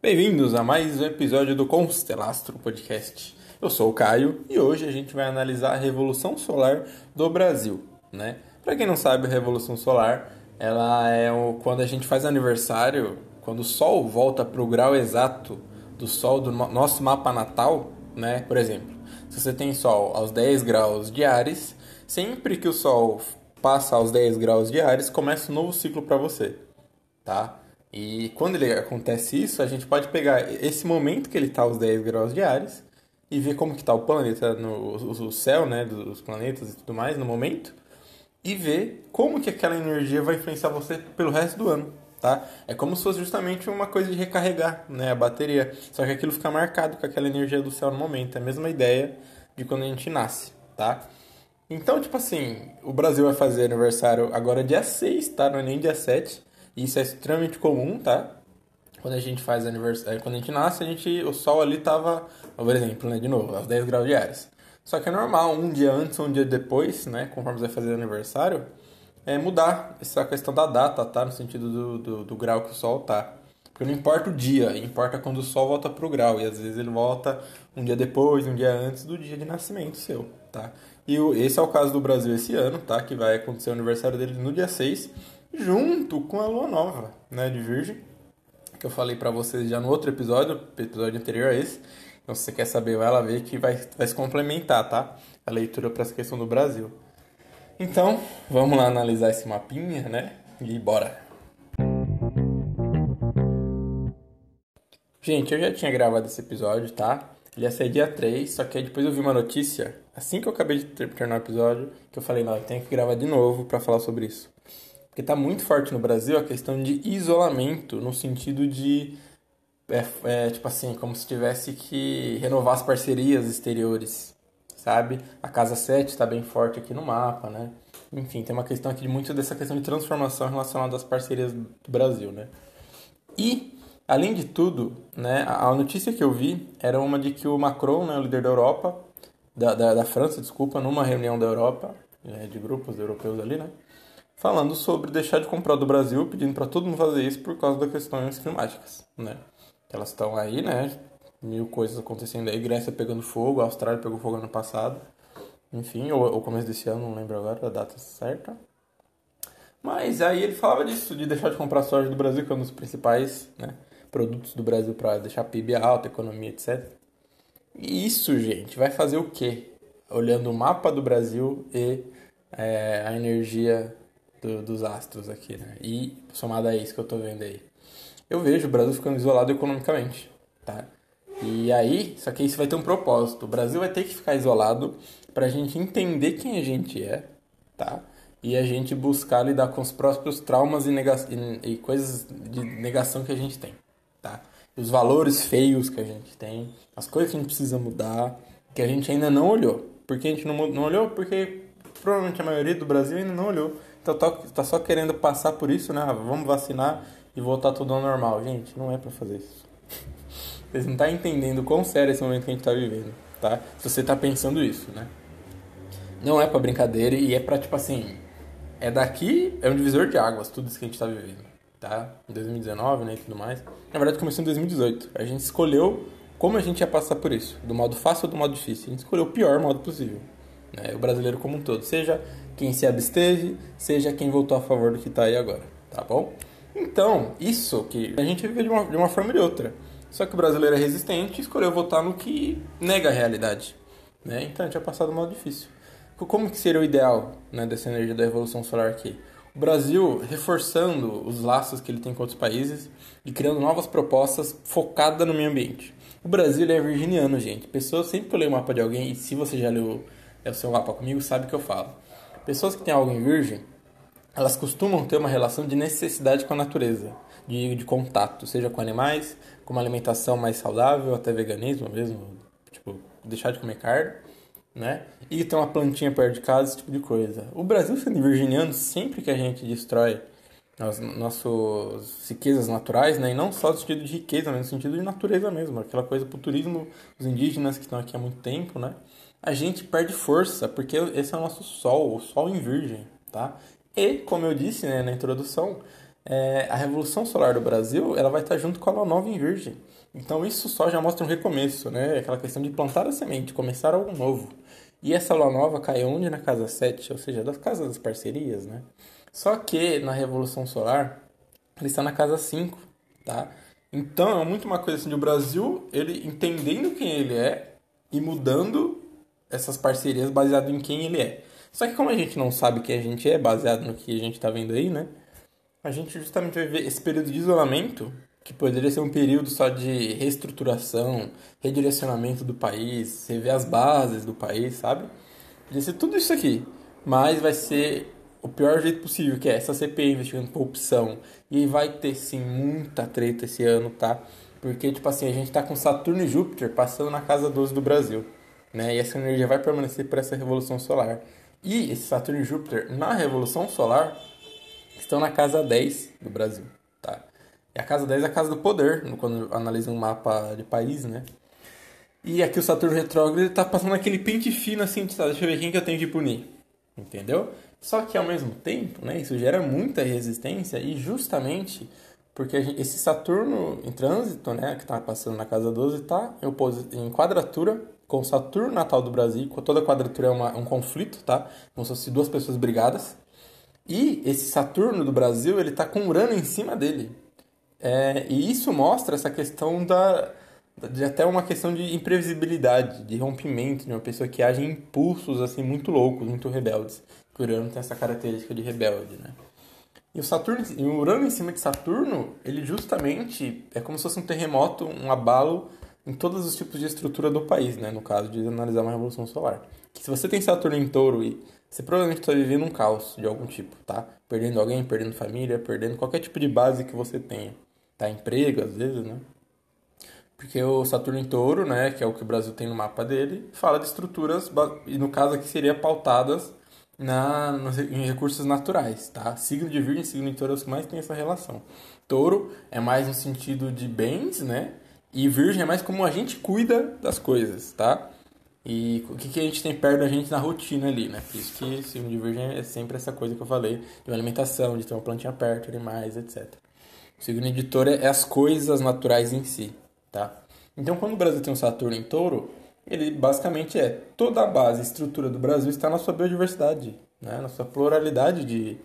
Bem-vindos a mais um episódio do Constelastro Podcast. Eu sou o Caio e hoje a gente vai analisar a Revolução Solar do Brasil, né? Para quem não sabe, a Revolução Solar, ela é o, quando a gente faz aniversário, quando o Sol volta para o grau exato do Sol do nosso mapa natal, né? Por exemplo, se você tem Sol aos 10 graus de Ares, sempre que o Sol passa aos 10 graus de Ares, começa um novo ciclo para você, tá? E quando ele acontece isso, a gente pode pegar esse momento que ele está aos 10 graus de Ares e ver como que está o planeta, no, o céu, né, dos planetas e tudo mais no momento, e ver como que aquela energia vai influenciar você pelo resto do ano, tá? É como se fosse justamente uma coisa de recarregar, né, a bateria. Só que aquilo fica marcado com aquela energia do céu no momento. É a mesma ideia de quando a gente nasce, tá? Então, tipo assim, o Brasil vai fazer aniversário agora dia 6, tá? Não é nem dia 7. E isso é extremamente comum, tá? Quando a gente faz aniversário, quando a gente nasce, a gente, o sol ali tava, por exemplo, né, de novo, aos 10 graus Ares. Só que é normal, um dia antes ou um dia depois, né, conforme você vai fazer aniversário, é mudar essa questão da data, tá? No sentido do, do, do grau que o sol tá. Porque não importa o dia, importa quando o sol volta pro grau. E às vezes ele volta um dia depois, um dia antes do dia de nascimento seu, tá? E o, esse é o caso do Brasil esse ano, tá? Que vai acontecer o aniversário dele no dia 6, junto com a lua nova, né? De Virgem. Que eu falei para vocês já no outro episódio, episódio anterior a esse. Então, se você quer saber, vai lá ver que vai, vai se complementar, tá? A leitura para essa questão do Brasil. Então, vamos lá analisar esse mapinha, né? E bora! Gente, eu já tinha gravado esse episódio, tá? Ele ia ser dia 3, só que aí depois eu vi uma notícia, assim que eu acabei de terminar o episódio, que eu falei, não, eu tenho que gravar de novo para falar sobre isso. Porque tá muito forte no Brasil a questão de isolamento, no sentido de, é, é, tipo assim, como se tivesse que renovar as parcerias exteriores, sabe? A Casa 7 está bem forte aqui no mapa, né? Enfim, tem uma questão aqui de muito dessa questão de transformação relacionada às parcerias do Brasil, né? E Além de tudo, né, a notícia que eu vi era uma de que o Macron, né, o líder da Europa, da, da, da França, desculpa, numa reunião da Europa, é, de grupos europeus ali, né, falando sobre deixar de comprar do Brasil, pedindo para todo mundo fazer isso por causa das questões climáticas, né. Elas estão aí, né, mil coisas acontecendo aí, Grécia pegando fogo, a Austrália pegou fogo ano passado, enfim, ou, ou começo desse ano, não lembro agora a data certa. Mas aí ele falava disso, de deixar de comprar soja do Brasil, que é um dos principais, né, produtos do Brasil para deixar PIB alta, economia, etc. E isso, gente, vai fazer o quê? Olhando o mapa do Brasil e é, a energia do, dos astros aqui, né? E somada a isso que eu tô vendo aí. Eu vejo o Brasil ficando isolado economicamente, tá? E aí, só que isso vai ter um propósito. O Brasil vai ter que ficar isolado para a gente entender quem a gente é, tá? E a gente buscar lidar com os próprios traumas e, e, e coisas de negação que a gente tem tá? Os valores feios que a gente tem, as coisas que a gente precisa mudar, que a gente ainda não olhou. Por que a gente não, não olhou? Porque provavelmente a maioria do Brasil ainda não olhou. Então tá, tá só querendo passar por isso, né? Ah, vamos vacinar e voltar tudo ao normal. Gente, não é para fazer isso. Vocês não estão tá entendendo quão sério é esse momento que a gente tá vivendo, tá? Se você tá pensando isso, né? Não é para brincadeira e é para tipo assim, é daqui, é um divisor de águas tudo isso que a gente tá vivendo tá? Em 2019, né, e tudo mais. Na verdade, começou em 2018. A gente escolheu como a gente ia passar por isso, do modo fácil ou do modo difícil. A gente escolheu o pior modo possível. Né? O brasileiro como um todo, seja quem se absteve, seja quem votou a favor do que está aí agora, tá bom? Então, isso que a gente vive de uma, de uma forma ou de outra. Só que o brasileiro é resistente e escolheu votar no que nega a realidade. Né? Então a gente ia passar do modo difícil. Como que seria o ideal né, dessa energia da revolução solar aqui? O Brasil reforçando os laços que ele tem com outros países e criando novas propostas focadas no meio ambiente. O Brasil é virginiano, gente. Pessoas, sempre que eu leio o mapa de alguém, e se você já leu é o seu mapa comigo, sabe o que eu falo. Pessoas que têm algo em virgem, elas costumam ter uma relação de necessidade com a natureza, de, de contato, seja com animais, com uma alimentação mais saudável, até veganismo mesmo, tipo, deixar de comer carne né? E tem uma plantinha perto de casa, esse tipo de coisa. O Brasil sendo virginiano, sempre que a gente destrói as nossas riquezas naturais, né? E não só no sentido de riqueza, mas no sentido de natureza mesmo. Aquela coisa pro turismo, os indígenas que estão aqui há muito tempo, né? A gente perde força, porque esse é o nosso sol, o sol em virgem, tá? E, como eu disse né, na introdução, é, a Revolução Solar do Brasil ela vai estar junto com a Lua Nova em Virgem. Então isso só já mostra um recomeço, né? Aquela questão de plantar a semente, começar algo novo. E essa Lua Nova cai onde? Na casa 7, ou seja, das casas das parcerias, né? Só que na Revolução Solar, ele está na casa 5, tá? Então é muito uma coisa assim de o Brasil, ele entendendo quem ele é e mudando essas parcerias baseado em quem ele é. Só que como a gente não sabe quem a gente é, baseado no que a gente está vendo aí, né? A gente justamente vai ver esse período de isolamento, que poderia ser um período só de reestruturação, redirecionamento do país, rever as bases do país, sabe? Poderia ser tudo isso aqui. Mas vai ser o pior jeito possível, que é essa CPI investigando corrupção. E vai ter sim muita treta esse ano, tá? Porque, tipo assim, a gente tá com Saturno e Júpiter passando na casa 12 do Brasil. Né? E essa energia vai permanecer por essa revolução solar. E esse Saturno e Júpiter na revolução solar estão na casa 10 do Brasil, tá? E a casa 10 é a casa do poder, quando analisa um mapa de país, né? E aqui o Saturno retrógrado está passando aquele pente fino assim, tá? deixa eu ver quem que eu tenho que punir. Entendeu? Só que ao mesmo tempo, né, isso gera muita resistência e justamente porque gente, esse Saturno em trânsito, né, que está passando na casa 12, está em, em quadratura com o Saturno natal do Brasil, toda quadratura é uma, um conflito, tá? Como se fossem duas pessoas brigadas. E esse Saturno do Brasil, ele está com Urano em cima dele. É, e isso mostra essa questão da, de até uma questão de imprevisibilidade, de rompimento, de uma pessoa que age em impulsos assim muito loucos, muito rebeldes. O Urano tem essa característica de rebelde, né? E o Saturno, e o Urano em cima de Saturno, ele justamente é como se fosse um terremoto, um abalo em todos os tipos de estrutura do país, né? No caso de analisar uma revolução solar. Que se você tem Saturno em Touro e você provavelmente está vivendo um caos de algum tipo, tá? Perdendo alguém, perdendo família, perdendo qualquer tipo de base que você tenha, tá? Emprego às vezes, né? Porque o Saturno em Touro, né, que é o que o Brasil tem no mapa dele, fala de estruturas, e no caso aqui seria pautadas na, em recursos naturais, tá? Signo de Virgem e signo de Touro é os que mais tem essa relação. Touro é mais no sentido de bens, né? E Virgem é mais como a gente cuida das coisas, tá? E o que, que a gente tem perto da gente na rotina ali, né? Por isso que signo de Virgem é sempre essa coisa que eu falei, de uma alimentação, de ter uma plantinha perto, animais, etc. O signo de Touro é as coisas naturais em si, tá? Então, quando o Brasil tem um Saturno em Touro, ele basicamente é toda a base, estrutura do Brasil está na sua biodiversidade, né? na sua pluralidade de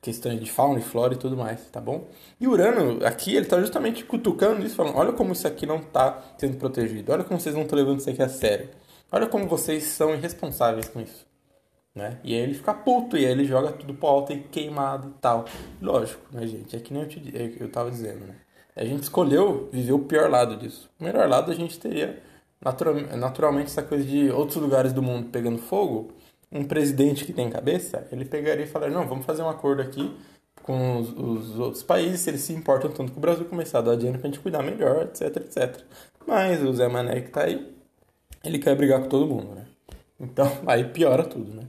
questões de fauna e flora e tudo mais, tá bom? E Urano, aqui, ele está justamente cutucando isso, falando: olha como isso aqui não está sendo protegido, olha como vocês não estão levando isso aqui a sério, olha como vocês são irresponsáveis com isso. Né? E aí ele fica puto, e aí ele joga tudo pro alto e queimado e tal. Lógico, né, gente? É que nem eu, te, é eu tava dizendo, né? A gente escolheu viver o pior lado disso. O melhor lado a gente teria naturalmente essa coisa de outros lugares do mundo pegando fogo, um presidente que tem cabeça, ele pegaria e falaria, não, vamos fazer um acordo aqui com os, os, outros países, se eles se importam tanto com o Brasil começar a dar dinheiro pra gente cuidar melhor, etc, etc. Mas o Zé Mané que tá aí, ele quer brigar com todo mundo, né? Então, aí piora tudo, né?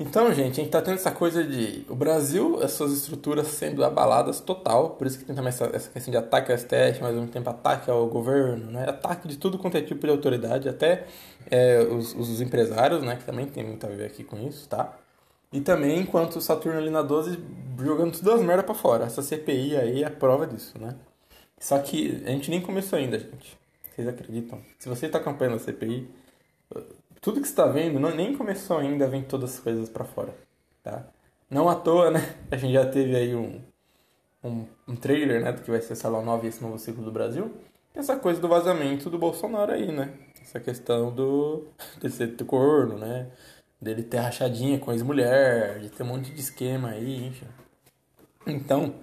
Então, gente, a gente tá tendo essa coisa de o Brasil, as suas estruturas sendo abaladas total, por isso que tem também essa, essa questão de ataque ao STF, mas ao mesmo tempo ataque ao governo, né? Ataque de tudo quanto é tipo de autoridade, até é, os, os empresários, né? Que também tem muito a ver aqui com isso, tá? E também enquanto o Saturno ali na 12 jogando tudo as merdas pra fora. Essa CPI aí é a prova disso, né? Só que a gente nem começou ainda, gente. Vocês acreditam? Se você tá acompanhando a CPI, tudo que está vendo não, nem começou ainda vir todas as coisas para fora, tá? Não à toa, né? A gente já teve aí um, um, um trailer, né, do que vai ser Salão 9 esse novo ciclo do Brasil. Essa coisa do vazamento do Bolsonaro aí, né? Essa questão do de ser corno, né? Dele ter rachadinha com ex-mulher, de ter um monte de esquema aí, enfim. Então,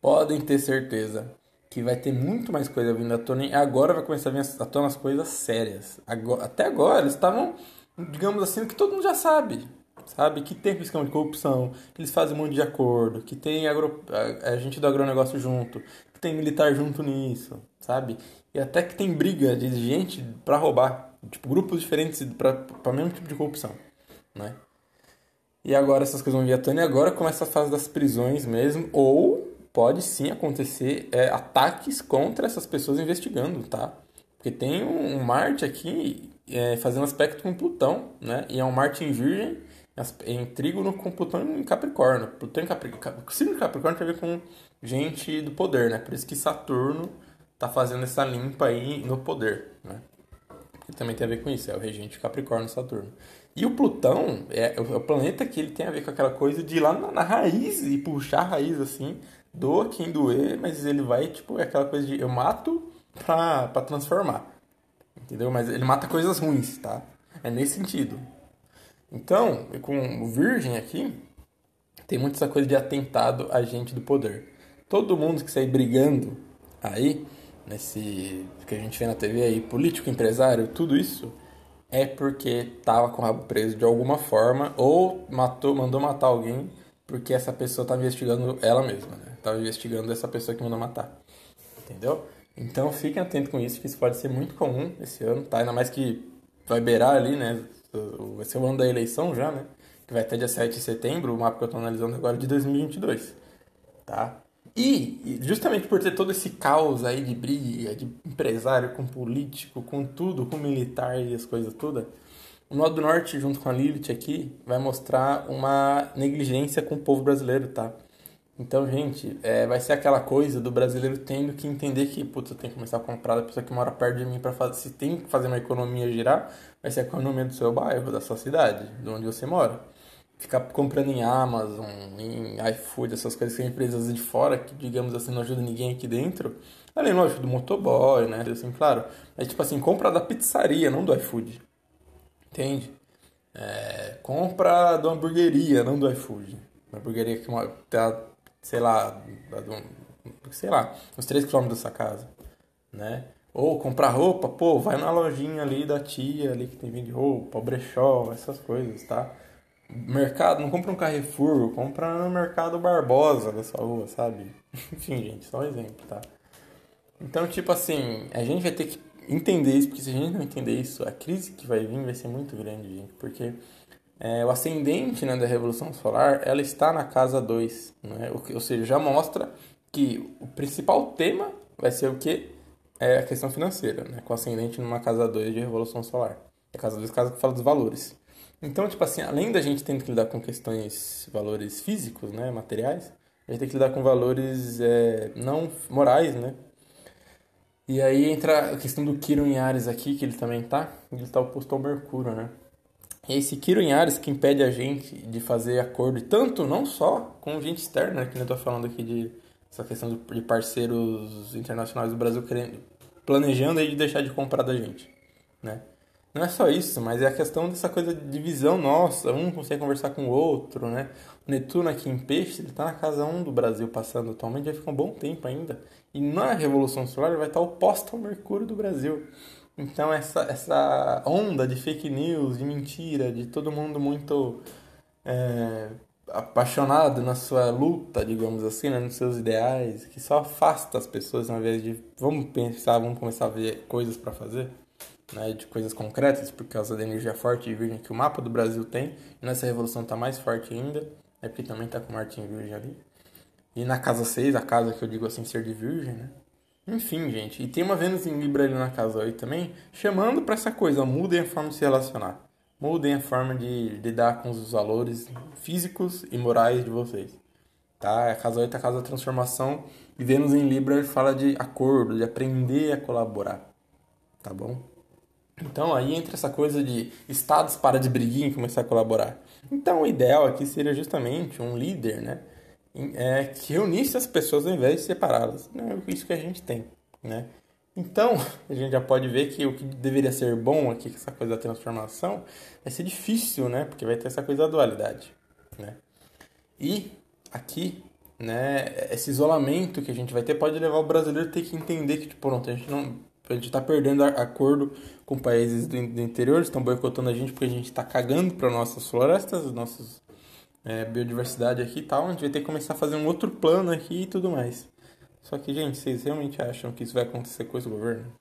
podem ter certeza que vai ter muito mais coisa vindo à tona. E agora vai começar a vir à tona as coisas sérias. Agora, até agora eles estavam, digamos assim, que todo mundo já sabe. Sabe? Que tem esquema de corrupção, que eles fazem um monte de acordo, que tem agro, a, a gente do agronegócio junto, que tem militar junto nisso, sabe? E até que tem briga de gente para roubar. Tipo, grupos diferentes para o mesmo tipo de corrupção, né? E agora essas coisas vão vir à tona e agora começa a fase das prisões mesmo, ou pode sim acontecer é, ataques contra essas pessoas investigando, tá? Porque tem um, Marte aqui é, fazendo aspecto com Plutão, né? E é um Marte em Virgem em trígono com Plutão em Capricórnio. Plutão em Capricórnio. Signo de Capricórnio tem a ver com gente do poder, né? Por isso que Saturno tá fazendo essa limpa aí no poder, né? Que também tem a ver com isso, é o regente Capricórnio Saturno. E o Plutão é, é o planeta que ele tem a ver com aquela coisa de ir lá na, na raiz e puxar a raiz assim, doa quem doer, mas ele vai, tipo, é aquela coisa de eu mato pra, pra transformar. Entendeu? Mas ele mata coisas ruins, tá? É nesse sentido. Então, com o Virgem aqui, tem muito essa coisa de atentado a gente do poder. Todo mundo que sai brigando aí, nesse que a gente vê na TV aí, político, empresário, tudo isso, é porque tava com o rabo preso de alguma forma ou matou, mandou matar alguém porque essa pessoa tá investigando ela mesma, né? Tava investigando essa pessoa que mandou matar. Entendeu? Então fiquem atentos com isso, que isso pode ser muito comum esse ano, tá? Ainda mais que vai beirar ali, né? Vai ser o ano da eleição já, né? Que vai até dia 7 de setembro, o mapa que eu tô analisando agora é de 2022, tá? E justamente por ter todo esse caos aí de briga, de empresário com político, com tudo, com militar e as coisas todas, o Nó do Norte, junto com a Lilith aqui, vai mostrar uma negligência com o povo brasileiro, tá? Então, gente, é, vai ser aquela coisa do brasileiro tendo que entender que, putz, eu tenho que começar a comprar da pessoa que mora perto de mim para fazer. Se tem que fazer uma economia girar, vai ser a economia do seu bairro, da sua cidade, de onde você mora ficar comprando em Amazon, em iFood, essas coisas que são empresas de fora, que digamos assim não ajuda ninguém aqui dentro. Além, lógico, do motoboy, né? Assim, claro. É tipo assim, compra da pizzaria, não do iFood. Entende? É, compra da hamburgueria, não do iFood. Uma hamburgueria que tá, sei lá, sei lá, uns 3 km da sua casa, né? Ou comprar roupa, pô, vai na lojinha ali da tia ali que tem vende roupa, brechó, essas coisas, tá? mercado, não compra um Carrefour, compra no mercado Barbosa da sua rua, sabe? Enfim, gente, só um exemplo, tá? Então, tipo assim, a gente vai ter que entender isso, porque se a gente não entender isso, a crise que vai vir vai ser muito grande, gente, porque é, o ascendente né, da Revolução Solar, ela está na casa 2, né? ou seja, já mostra que o principal tema vai ser o que? É a questão financeira, né? com o ascendente numa casa 2 de Revolução Solar. É a casa 2 casa que fala dos valores. Então, tipo assim, além da gente ter que lidar com questões, valores físicos, né, materiais, a gente tem que lidar com valores é, não morais, né? E aí entra a questão do Quirón em Ares aqui, que ele também tá, ele tá oposto ao Mercúrio, né? E esse Quirón em Ares que impede a gente de fazer acordo, tanto não só com gente externa, que eu tô falando aqui de essa questão de parceiros internacionais do Brasil querendo, planejando aí de deixar de comprar da gente, né? Não é só isso, mas é a questão dessa coisa de divisão nossa, um consegue conversar com o outro, né? O Netuno aqui em Peixe, ele tá na casa 1 do Brasil passando atualmente, vai ficar um bom tempo ainda. E na Revolução Solar ele vai estar oposto ao Mercúrio do Brasil. Então essa, essa onda de fake news, de mentira, de todo mundo muito é, apaixonado na sua luta, digamos assim, né? nos seus ideais, que só afasta as pessoas ao invés de vamos pensar, vamos começar a ver coisas para fazer né, de coisas concretas, por causa da energia forte e virgem que o mapa do Brasil tem. E nessa revolução está mais forte ainda, é porque também está com Marte em virgem ali. E na casa 6, a casa que eu digo assim, ser de virgem, né? Enfim, gente. E tem uma Vênus em Libra ali na casa 8 também, chamando para essa coisa, mudem a forma de se relacionar. Mudem a forma de lidar com os valores físicos e morais de vocês. Tá? A casa 8 é a casa da transformação. E Vênus em Libra fala de acordo, de aprender a colaborar. Tá bom? Então aí entra essa coisa de estados para de briguinha e começar a colaborar. Então o ideal aqui seria justamente um líder, né? É, que reunisse as pessoas ao invés de separá-las. É isso que a gente tem, né? Então, a gente já pode ver que o que deveria ser bom aqui, essa coisa da transformação, vai ser difícil, né? Porque vai ter essa coisa da dualidade, né? E aqui, né, esse isolamento que a gente vai ter pode levar o brasileiro a ter que entender que, tipo, pronto, a gente não a gente está perdendo acordo com países do, interior, estão boicotando a gente porque a gente está cagando para nossas florestas, nossas é, biodiversidade aqui e tal. A gente vai ter que começar a fazer um outro plano aqui e tudo mais. Só que, gente, vocês realmente acham que isso vai acontecer com esse governo?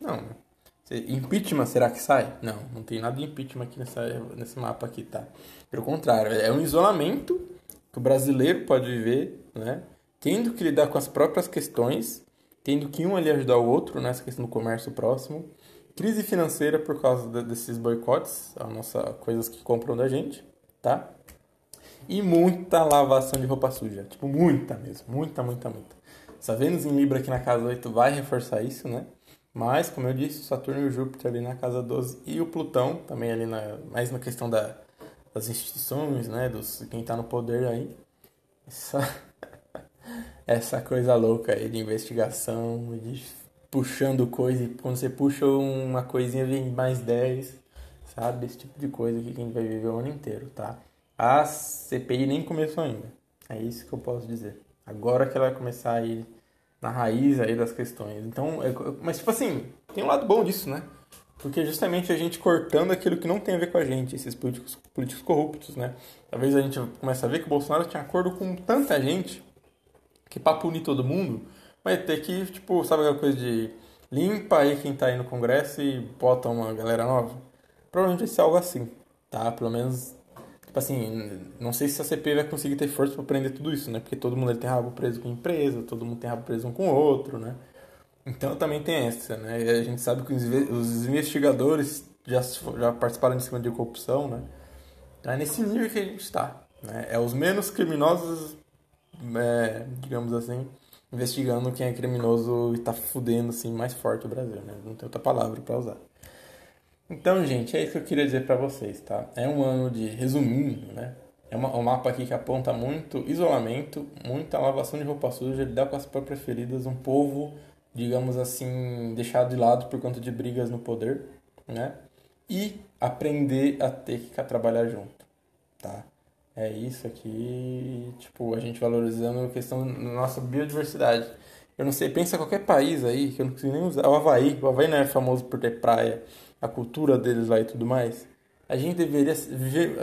Não, né? Impeachment será que sai? Não, não tem nada de impeachment aqui nessa, nesse mapa aqui, tá? Pelo contrário, é um isolamento que o brasileiro pode viver, né? Tendo que lidar com as próprias questões tendo que um ali ajudar o outro nessa questão do comércio próximo. Crise financeira por causa de, desses boicotes, a nossa coisas que compram da gente, tá? E muita lavação de roupa suja. Tipo, muita mesmo. Muita, muita, muita. Essa Vênus em Libra aqui na casa 8 vai reforçar isso, né? Mas, como eu disse, Saturno e Júpiter ali na casa 12 e o Plutão também ali na, mais na questão da, das instituições, né? Dos, quem tá no poder aí. Essa, essa coisa louca aí de investigação, de puxando coisa, e quando você puxa uma coisinha vem mais 10, sabe? Esse tipo de coisa que a gente vai viver o ano inteiro, tá? A CPI nem começou ainda. É isso que eu posso dizer. Agora que ela vai começar a ir na raiz aí das questões. Então, é, mas tipo assim, tem um lado bom disso, né? Porque justamente a gente cortando aquilo que não tem a ver com a gente, esses políticos, políticos corruptos, né? Talvez a gente comece a ver que o Bolsonaro tinha acordo com tanta gente que pra punir todo mundo vai ter que, tipo, sabe aquela coisa de limpa aí quem tá aí no Congresso e bota uma galera nova? Provavelmente vai ser algo assim, tá? Pelo menos Tipo assim, não sei se a CP vai conseguir ter força para prender tudo isso, né? Porque todo mundo tem rabo preso com empresa, todo mundo tem rabo preso um com o outro, né? Então também tem essa, né? A gente sabe que os investigadores já, já participaram de cima de corrupção, né? Então é nesse nível que a gente está. Né? É os menos criminosos, é, digamos assim, investigando quem é criminoso e está fudendo assim mais forte o Brasil, né? Não tem outra palavra para usar. Então, gente, é isso que eu queria dizer para vocês, tá? É um ano de, resumindo, né? É uma, um mapa aqui que aponta muito isolamento, muita lavação de roupa suja, lidar com as próprias feridas, um povo, digamos assim, deixado de lado por conta de brigas no poder, né? E aprender a ter que trabalhar junto, tá? É isso aqui, tipo, a gente valorizando a questão da nossa biodiversidade. Eu não sei, pensa qualquer país aí, que eu não consigo nem usar. O Havaí, o Havaí não é famoso por ter praia a cultura deles lá e tudo mais. A gente deveria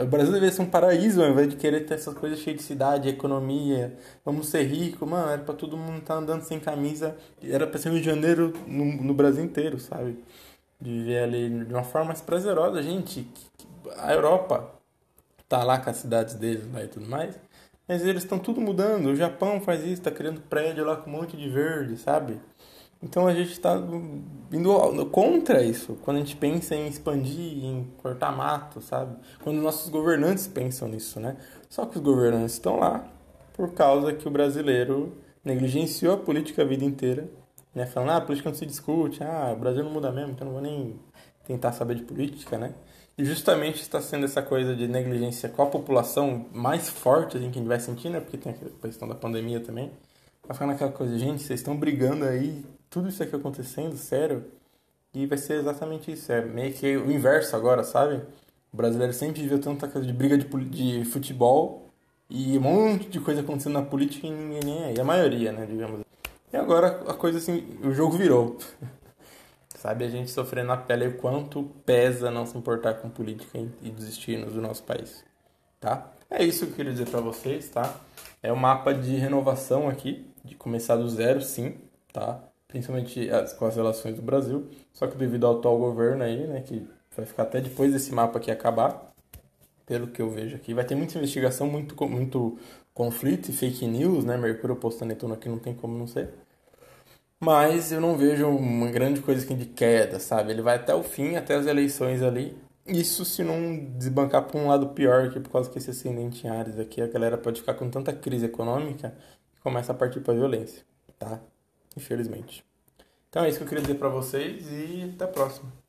o Brasil deveria ser um paraíso ao invés de querer ter essas coisas cheias de cidade, economia, vamos ser ricos, mano, era pra todo mundo estar tá andando sem camisa, era pra ser Rio de Janeiro no, no Brasil inteiro, sabe? De viver ali de uma forma mais prazerosa, gente. A Europa tá lá com as cidades deles lá e tudo mais, mas eles estão tudo mudando. O Japão faz isso, tá criando prédio lá com um monte de verde, sabe? Então a gente está indo contra isso quando a gente pensa em expandir, em cortar mato, sabe? Quando nossos governantes pensam nisso, né? Só que os governantes estão lá por causa que o brasileiro negligenciou a política a vida inteira, né? Falando, ah, a política não se discute, ah, o Brasil não muda mesmo, então não vou nem tentar saber de política, né? E justamente está sendo essa coisa de negligência com a população mais forte assim, que a gente vai sentir, né? Porque tem a questão da pandemia também. Vai ficar naquela coisa, gente, vocês estão brigando aí tudo isso aqui acontecendo, sério. E vai ser exatamente isso. É meio que o inverso agora, sabe? O brasileiro sempre viveu tanta coisa de briga de, de futebol e um monte de coisa acontecendo na política e ninguém nem aí. A maioria, né, digamos. E agora a coisa assim, o jogo virou. sabe? A gente sofrendo na pele o quanto pesa não se importar com política e destinos do nosso país. Tá? É isso que eu queria dizer para vocês, tá? É o um mapa de renovação aqui, de começar do zero, sim, tá? Principalmente as, com as relações do Brasil. Só que devido ao atual governo aí, né, que vai ficar até depois desse mapa aqui acabar, pelo que eu vejo aqui, vai ter muita investigação, muito, muito conflito e fake news, né? Mercúrio a Netuno aqui não tem como não ser. Mas eu não vejo uma grande coisa aqui de queda, sabe? Ele vai até o fim, até as eleições ali. Isso se não desbancar para um lado pior, que por causa que esse ascendente em Ares aqui, a galera pode ficar com tanta crise econômica que começa a partir para violência, tá? Infelizmente. Então é isso que eu queria dizer para vocês e até a próxima.